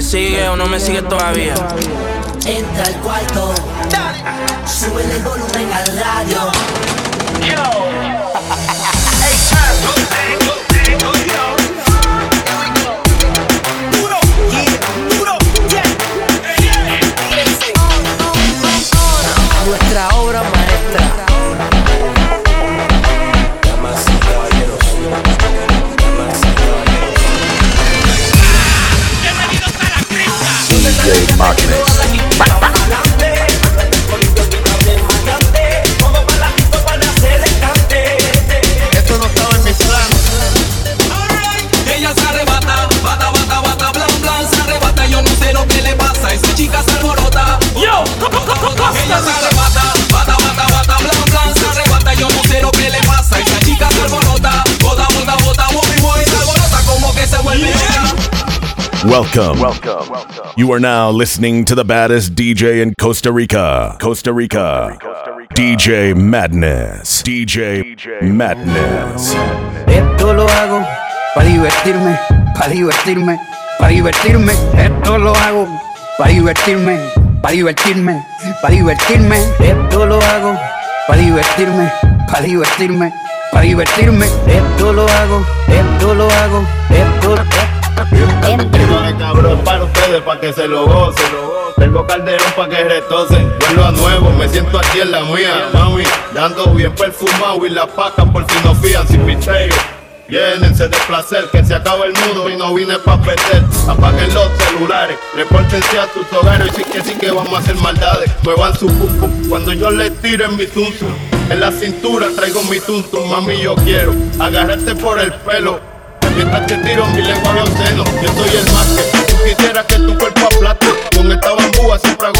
me sigue o no me sigue todavía. Entra al cuarto, sube el volumen al radio. Yo. Welcome. Welcome. Welcome. You are now listening to the baddest DJ in Costa Rica. Costa Rica. Costa Rica. DJ Madness. DJ, DJ Madness. Esto lo hago para divertirme, para divertirme, para divertirme. Esto lo hago para divertirme, para divertirme, para divertirme. Esto lo hago para divertirme, para divertirme, para divertirme. Esto lo hago, esto lo hago, esto, esto Tengo de para ustedes, para que se lo gocen. Tengo calderón para que retocen. Vuelvo a nuevo, me siento aquí en la mía, mami. Dando bien perfumado y la paca por si no fían sin misterio. Llénense de placer, que se acaba el mundo y no vine pa' perder. Apaguen los celulares, repórtense a sus hogares y sí que sí que vamos a hacer maldades. Muevan su cuco cuando yo les tire en mi tuntum. En la cintura traigo mi tuntum, mami yo quiero agarrarte por el pelo mientras te tiro mi lengua a los dedos. Yo soy el máster. Tú quisieras que tu cuerpo aplate con esta bambúa siempre hago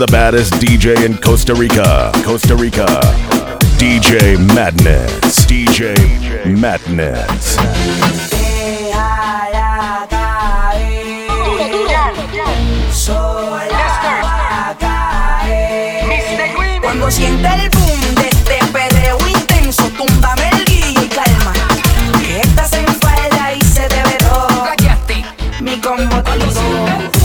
the baddest DJ in Costa Rica. Costa Rica. DJ Madness. DJ Madness. Cuando el boom todo.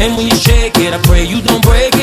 And when you shake it, I pray you don't break it.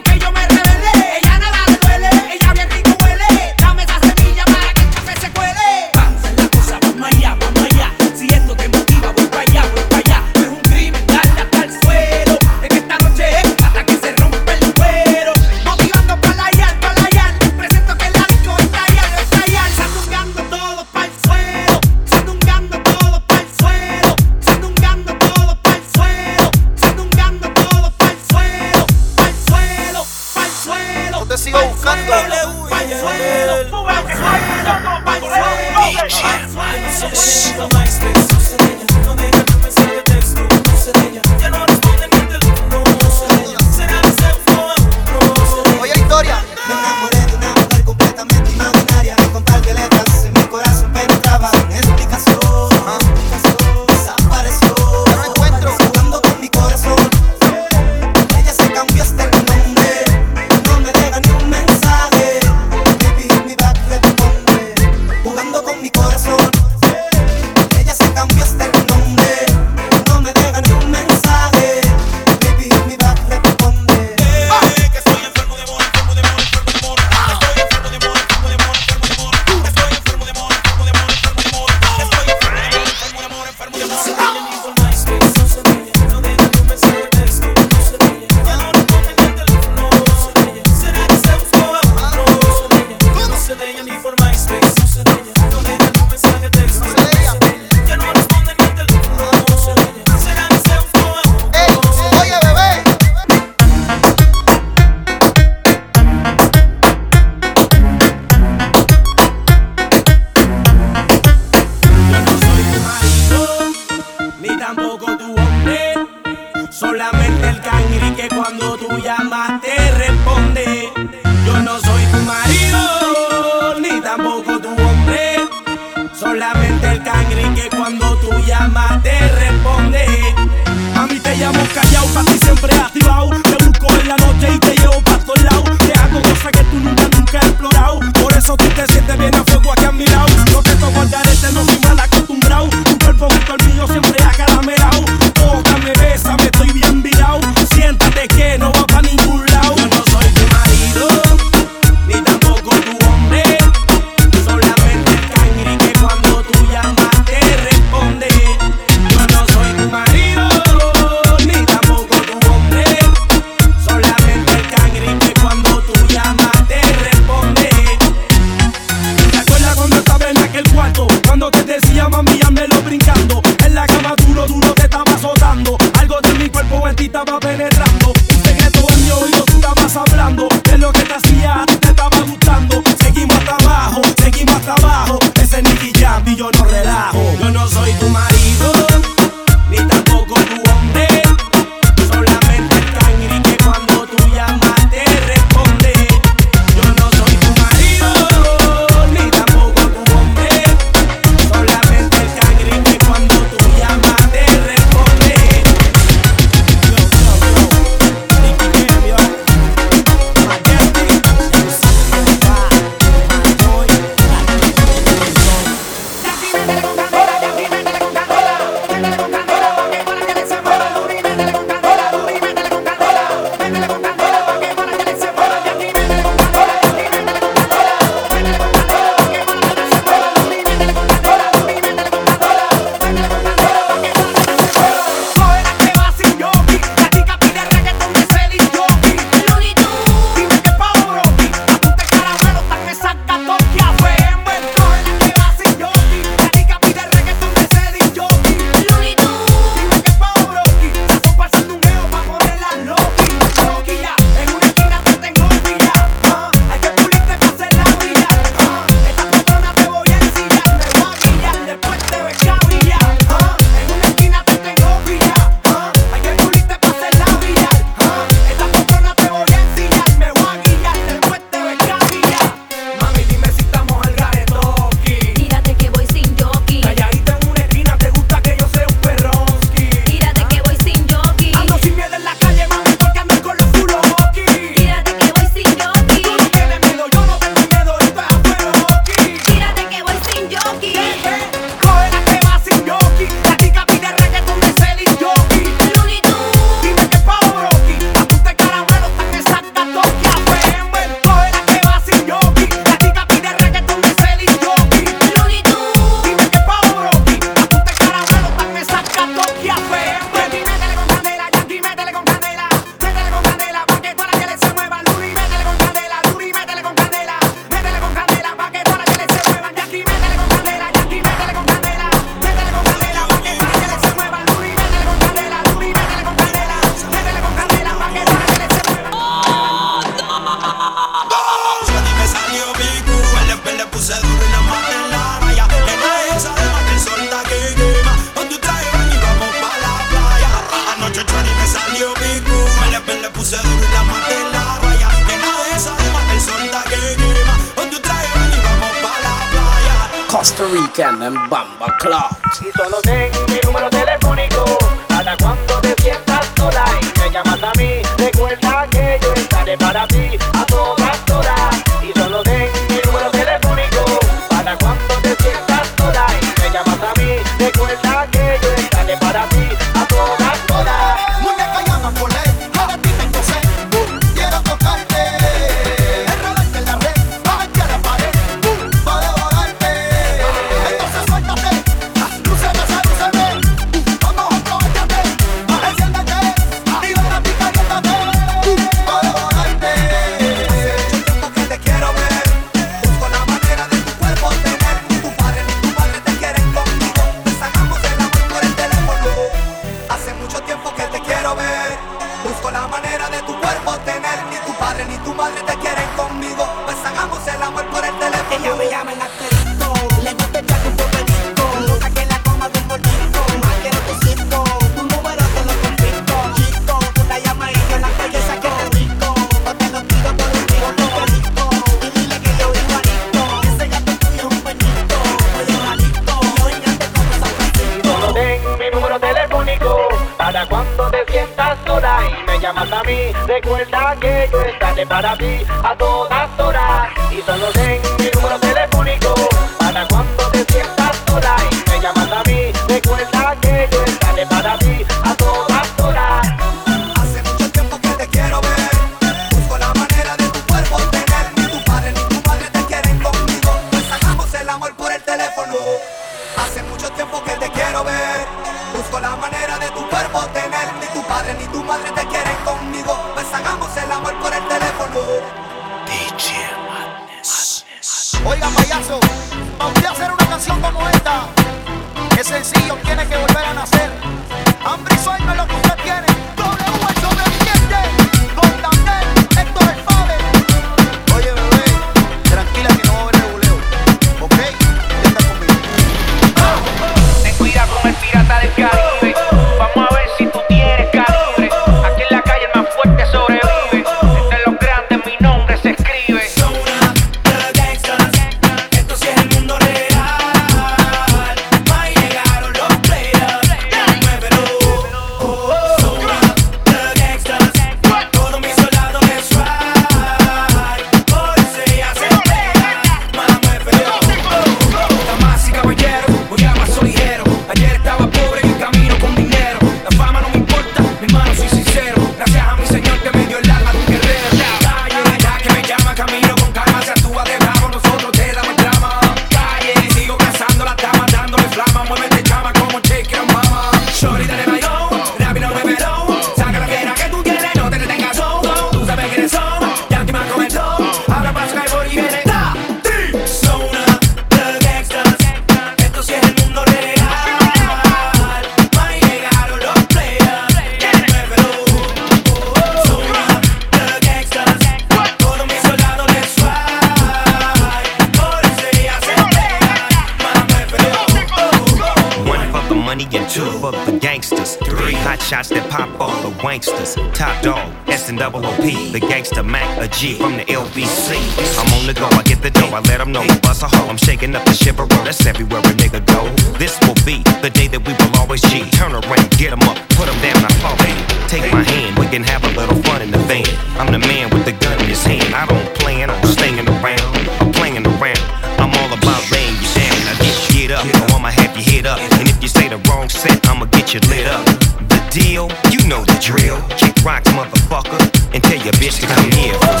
Top dog, S and double OP, the gangster Mac, a G from the LBC. I'm on the go, I get the dough, I let them know, bust a hole, I'm shaking up the shiver that's everywhere a nigga go. This will be the day that we will always G. Turn around, get them up, put them down, I fall in. Take my hand, we can have a little fun in the van. I'm the man with the gun in his hand, I don't plan on staying around, I'm playing around. I'm all about laying you down, I get get up, I'ma have you hit up. And if you say the wrong set, I'ma get you lit up. The deal, you know the drill rocks, motherfucker, and tell your bitch to come here.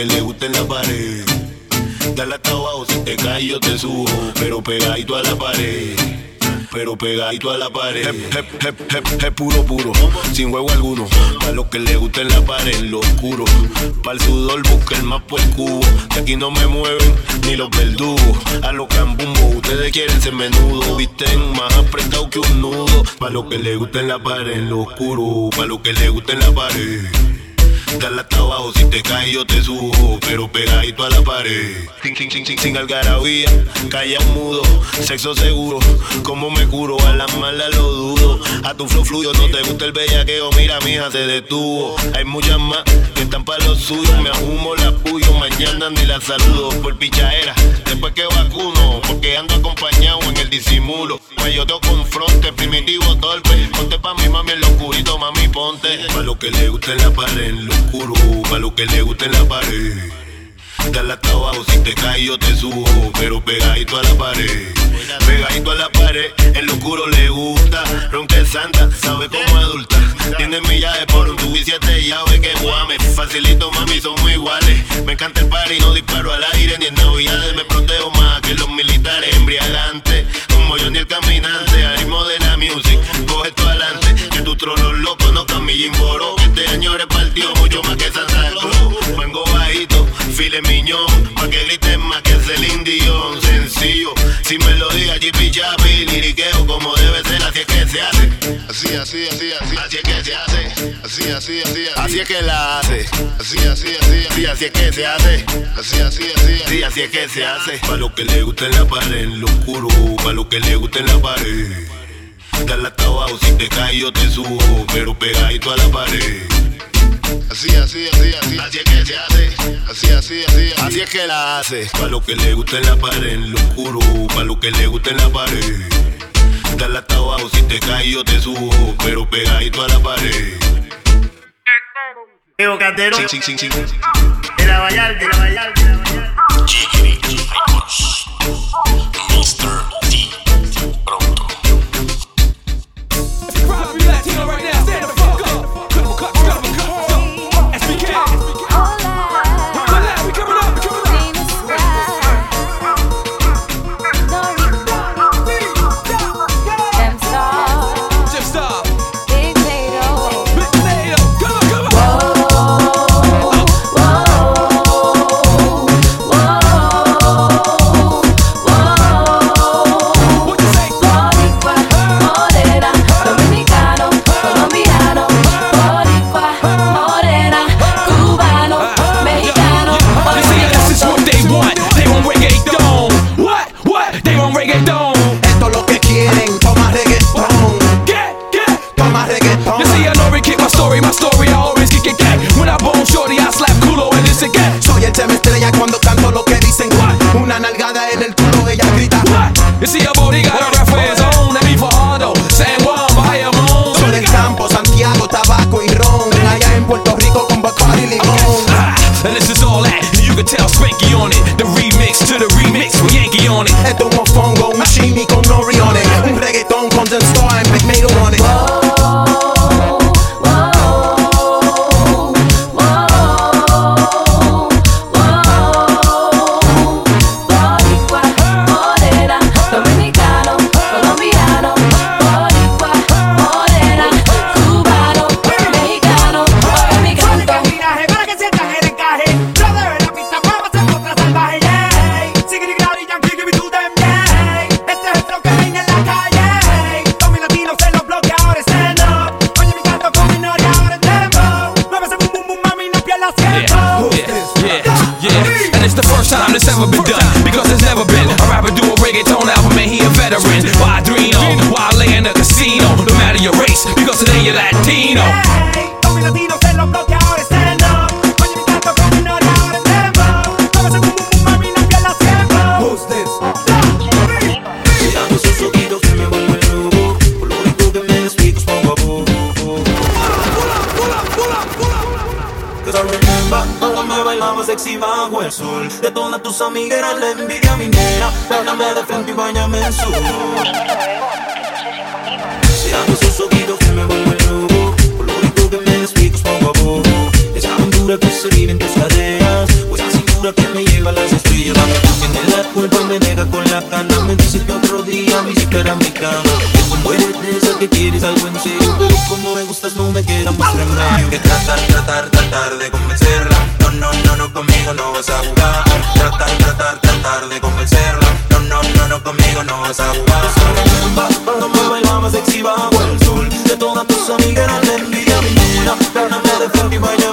Que le gusta en la pared. Dale hasta abajo, si te caes yo te subo, pero pegadito a la pared. Pero pegadito a la pared, hep, puro, puro, sin juego alguno. Pa' lo que le gusta en la pared, en lo oscuro. Pa' el sudor, busca el más por el cubo. Que aquí no me mueven ni los verdugos. A los cambumbo, ustedes quieren ser menudo. Visten más apretado que un nudo. Pa' lo que le gusta en la pared, en lo oscuro. Pa' lo que le gusta en la pared. Dale hasta abajo, si te caes yo te subo, pero pegadito a la pared. Sin, sin, sin, sin, sin algarabía, calla mudo, sexo seguro. Como me curo, a las malas lo dudo. A tu flow fluyo, no te gusta el bellaqueo, mira mija, se detuvo. Hay muchas más que están para los suyos, me ahumo la puyo, mañana ni la saludo por pichadera. Después que vacuno, porque ando acompañado en el disimulo. Pues yo te confronte, primitivo torpe. Ponte pa' mi mami en lo oscurito, mami, ponte. Pa' lo que le gusta en la pared, oscuro, pa' lo que le gusta en la pared. Dale hasta abajo, si te caes yo te subo, pero pegadito a la pared. Pegadito a la pared, en lo oscuro le gusta. Ronque santa, sabe como adulta. Tiene millajes por un tubo y siete llaves que guame. Facilito, mami, somos iguales. Me encanta el party, no disparo al aire ni en navidades. Me protejo más que los militares embriagantes. Como yo ni el caminante, al de la music. Coge esto adelante, que tu trono loco no camille. Que este repartió mucho más que Santa Cruz. Vengo bajito, file miñón, pa' que griten más que Celine Dion. Sencillo, si me lo diga Jippy Chapi, liriqueo como debe ser, así es que se hace. Así, así, así, así, así es que se hace. Así, así, así, así, así es que la hace. Así, así, así, así, así es que se hace. Así, así, así, así, así es que se hace. Pa' lo que le gusta en la pared, en lo oscuro, pa' lo que le gusta en la pared. Dale hasta abajo, si te caes yo te subo, pero pegadito a la pared. Así, así, así, así. Así es que se hace. Así, así, así, así. Así es que la hace. Pa' lo que le gusta en la pared, en lo oscuro. Pa' lo que le gusta en la pared. Dale hasta abajo, si te caes yo te subo, pero pegadito a la pared. Diego Catero. Sí, sí, sí, sí. De la Vallarta, de la Vallarta. de la Vallarta. Story, my story, I always kick it gay. When I bone shorty, I slap culo and this again. Soy el tema estrella cuando canto lo que dicen. Una nalgada en el culo, ella grita. You see, a body got a rap for his own. Let me for Hondo, San Juan, Bayamon. Soy del campo, Santiago, tabaco y ron. Allá en Puerto Rico con Bacardi y limón. Ah, and this is all that. You can tell Spanky on it. The remix to the remix with Yankee on it. Esto es un tienes algo en ti como me gustas no me queda más remedio Que tratar, tratar, tratar de convencerla. No, no, no, no, conmigo no vas a jugar. Tratar, tratar, tratar de convencerla. No, no, no, no, conmigo no vas a jugar. Zumba, no me baila más sexy bajo el sol. De todas tus amigas no te envidia ninguna Gáname de frente y baila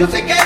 no sé qué.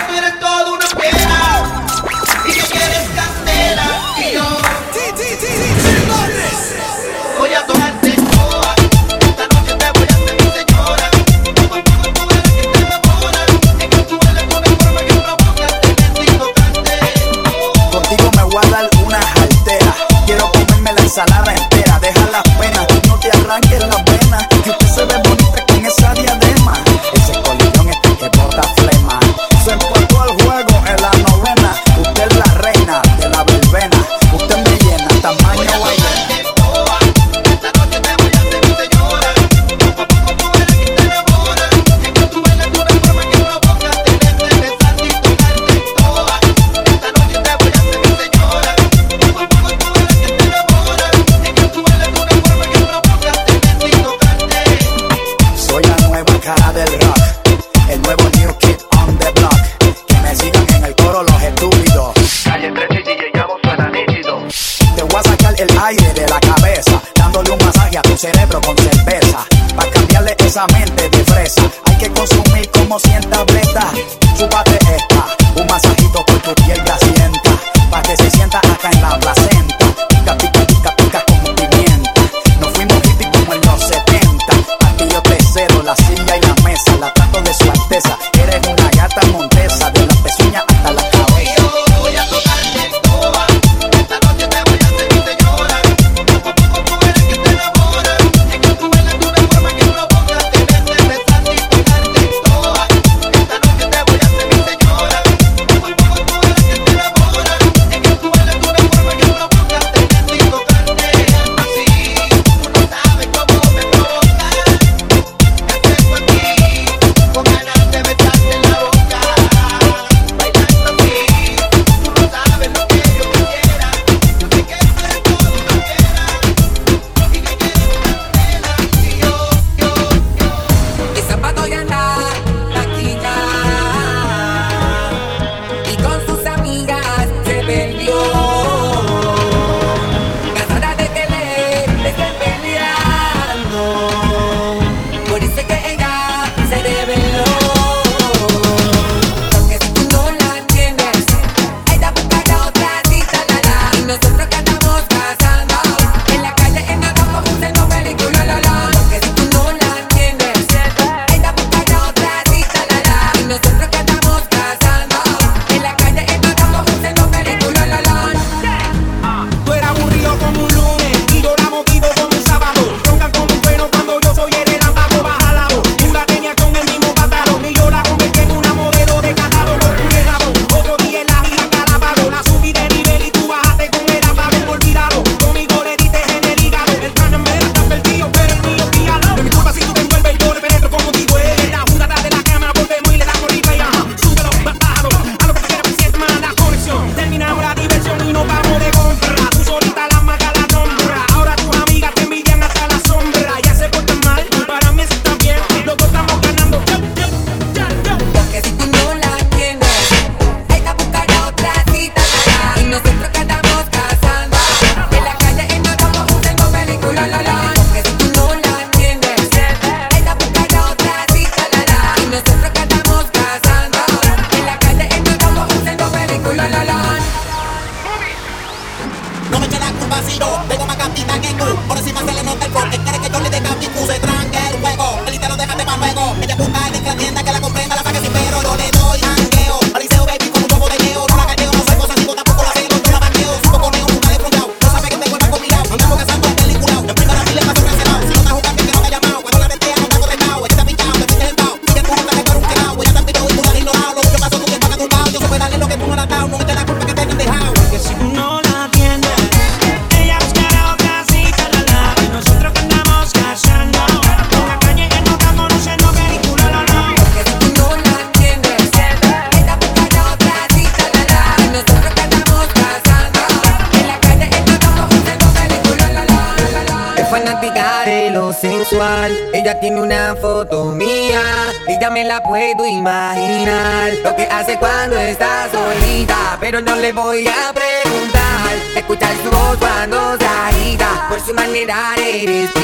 pero no le voy a preguntar. Escuchar su voz cuando se por su manera de vestir.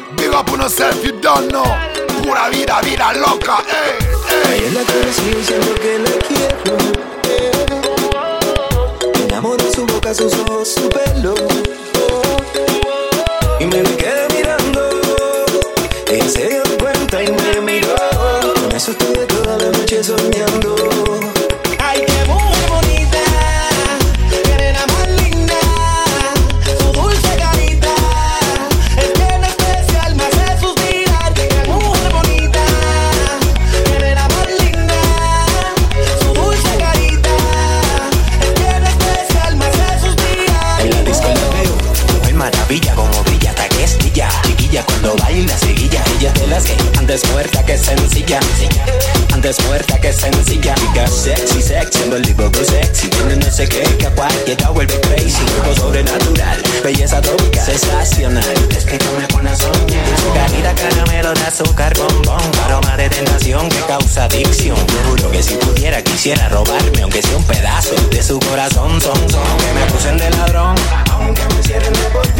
big up on yourself, you don't know. Pura vida, vida loca, ey, ey. en la cara diciendo que la quiero. Eh. Me enamoro su boca, sus ojos, su pelo. Y me quedé mirando. Ella se dio cuenta y me miró. Me asusté de toda la noche soñando. Siendo el tipo sexy, tiene no sé qué que a cualquiera vuelve crazy. Algo sobrenatural, belleza tropical, sensacional. Es que come con las uñas. Su carita caramelo de azúcar bombón. Aroma de tentación que causa adicción. Yo juro que si pudiera quisiera robarme, aunque sea un pedazo de su corazón. Son, son, que me acusen de ladrón. Aunque me cierren de por.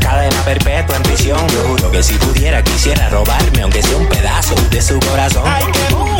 Cadena perpetua en prisión. Yo juro que si pudiera quisiera robarme, aunque sea un pedazo de su corazón. Ay, qué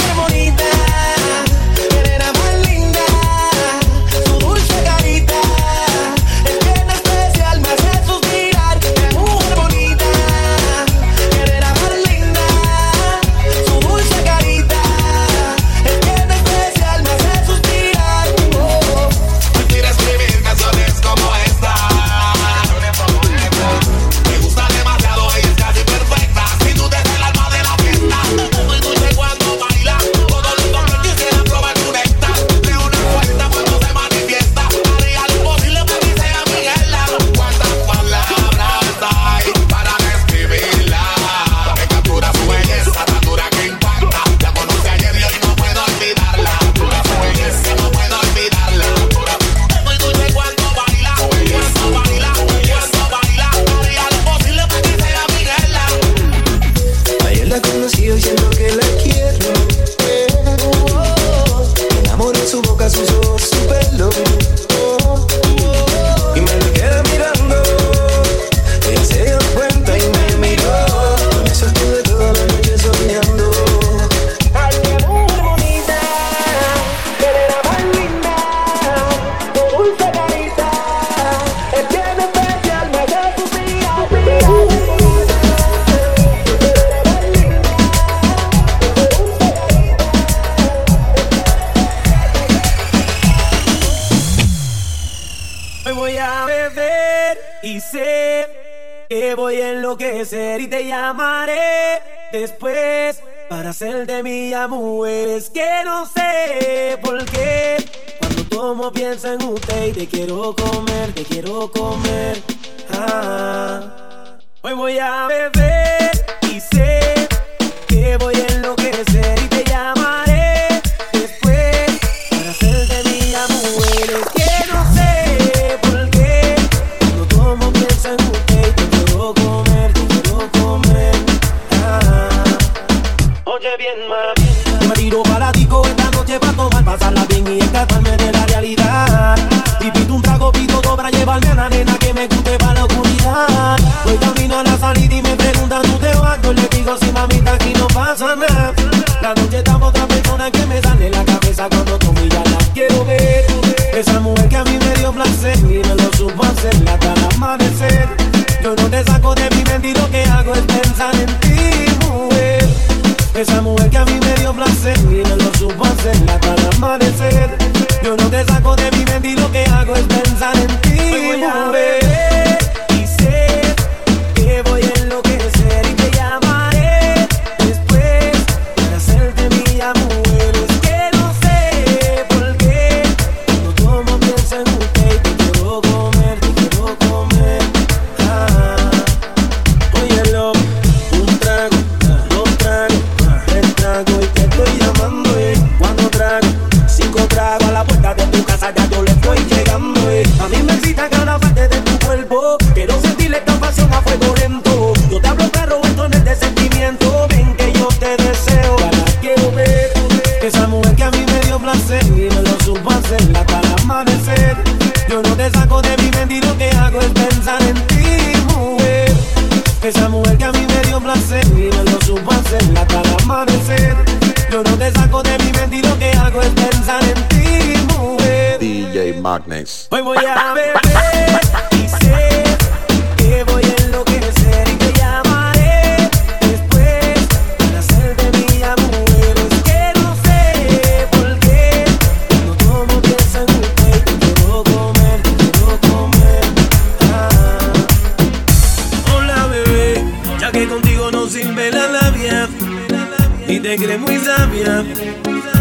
Te crees muy sabia,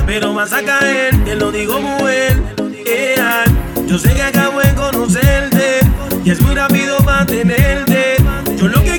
pero vas a caer, te lo digo mujer. Yeah. Yo sé que acabo de conocerte y es muy rápido mantenerte. Yo lo que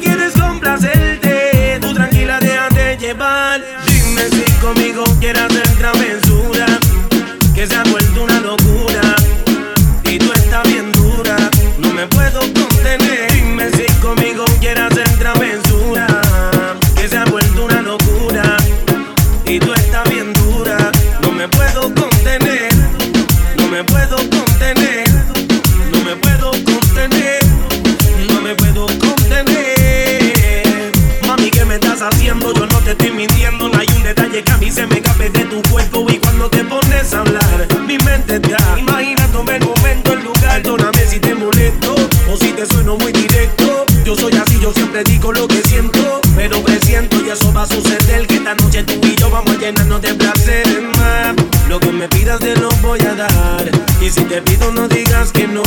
te digo lo que siento, pero presiento y eso va a suceder. Que esta noche tú y yo vamos a llenarnos de placer más. Lo que me pidas te lo voy a dar. Y si te pido no digas que no,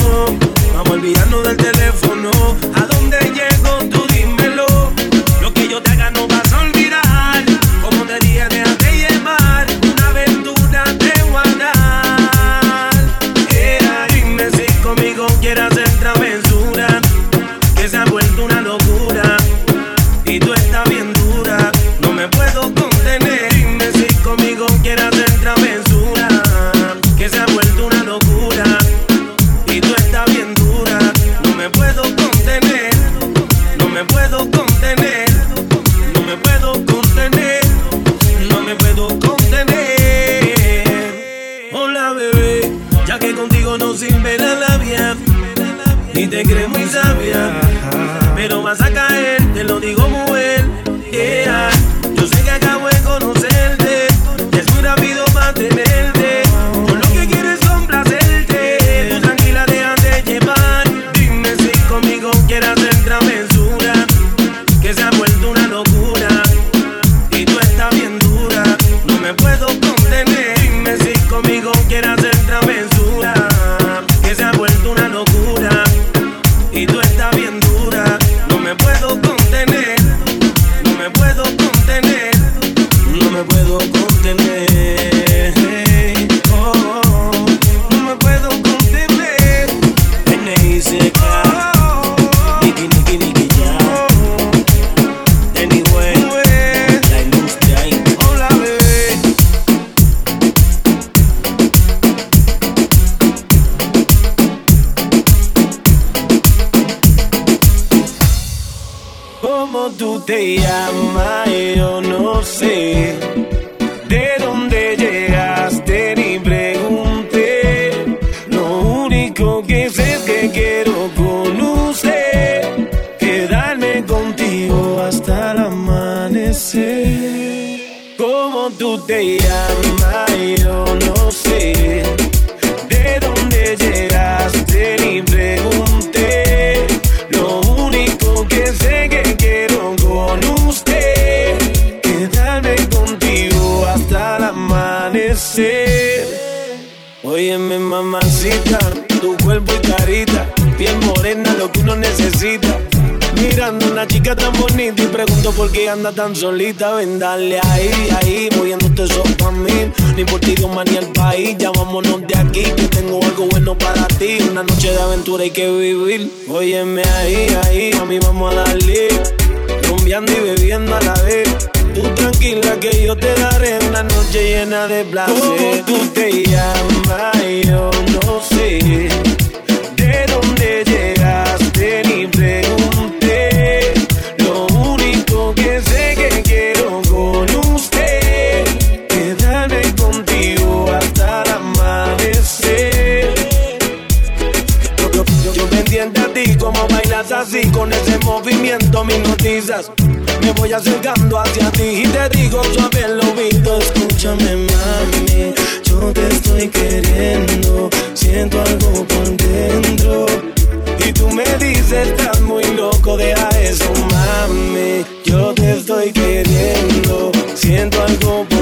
vamos a olvidarnos que contigo no sirve la labia. ni te crees muy sabia, pero vas a caer, te lo digo mujer. Yeah. tan solita, ven dale ahí, ahí, moviéndote eso pa' mí. Ni por ti, Dios, ni el país, ya vámonos de aquí, que tengo algo bueno para ti. Una noche de aventura hay que vivir. Óyeme ahí, ahí, a mí vamos a darle. Rumbiando y bebiendo a la vez. Tú tranquila que yo te daré una noche llena de placer. ¿Cómo tú te llamas? Yo no sé. así, con ese movimiento mis noticias Me voy acercando hacia ti y te digo suave el oído. Escúchame, mami, yo te estoy queriendo. Siento algo por dentro. Y tú me dices, estás muy loco, deja eso, mami. Yo te estoy queriendo. Siento algo por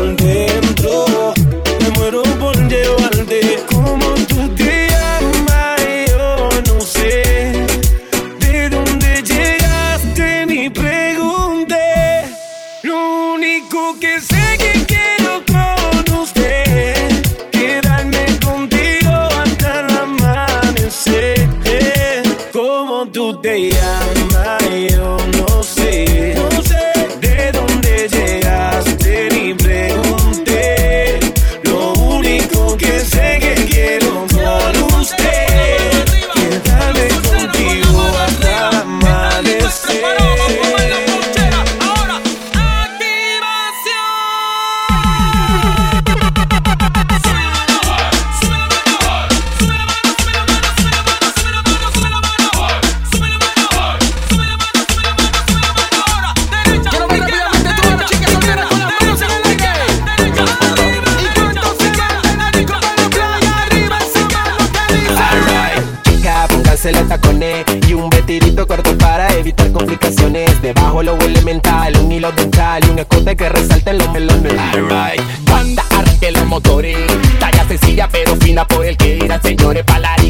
Debajo lo elemental, un hilo dental y un escote que resalta en los telones Alright, banda arte los motores. Talla sencilla pero fina por el que irán señores para la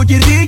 Oye,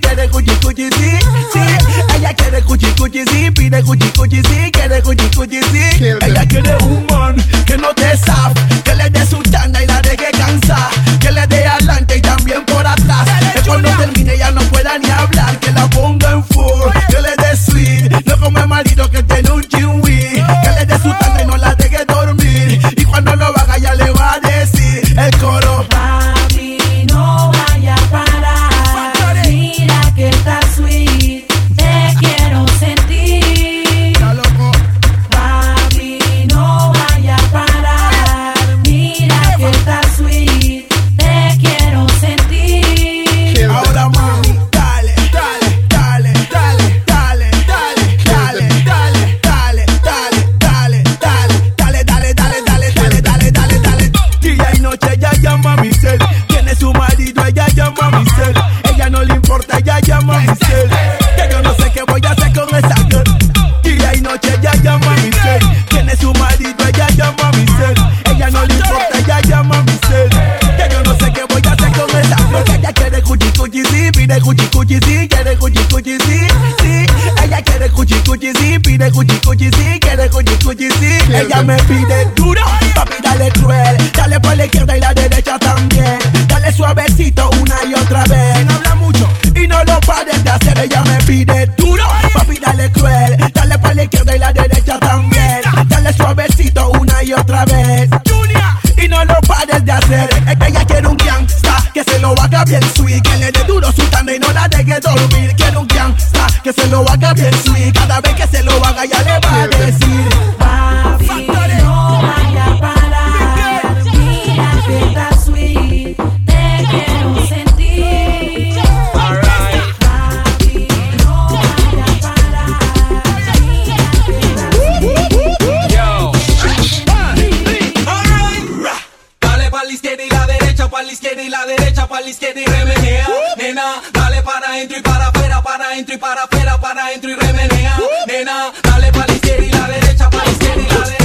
remenea. Nena, dale para adentro y para afuera, para adentro y para afuera, para adentro y remenea. Nena, dale para la izquierda y la derecha, para la izquierda y la derecha.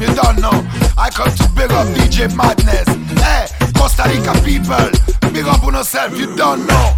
you don't know. I come to big up DJ Madness. Hey, Costa Rica people, big up on yourself, you don't know.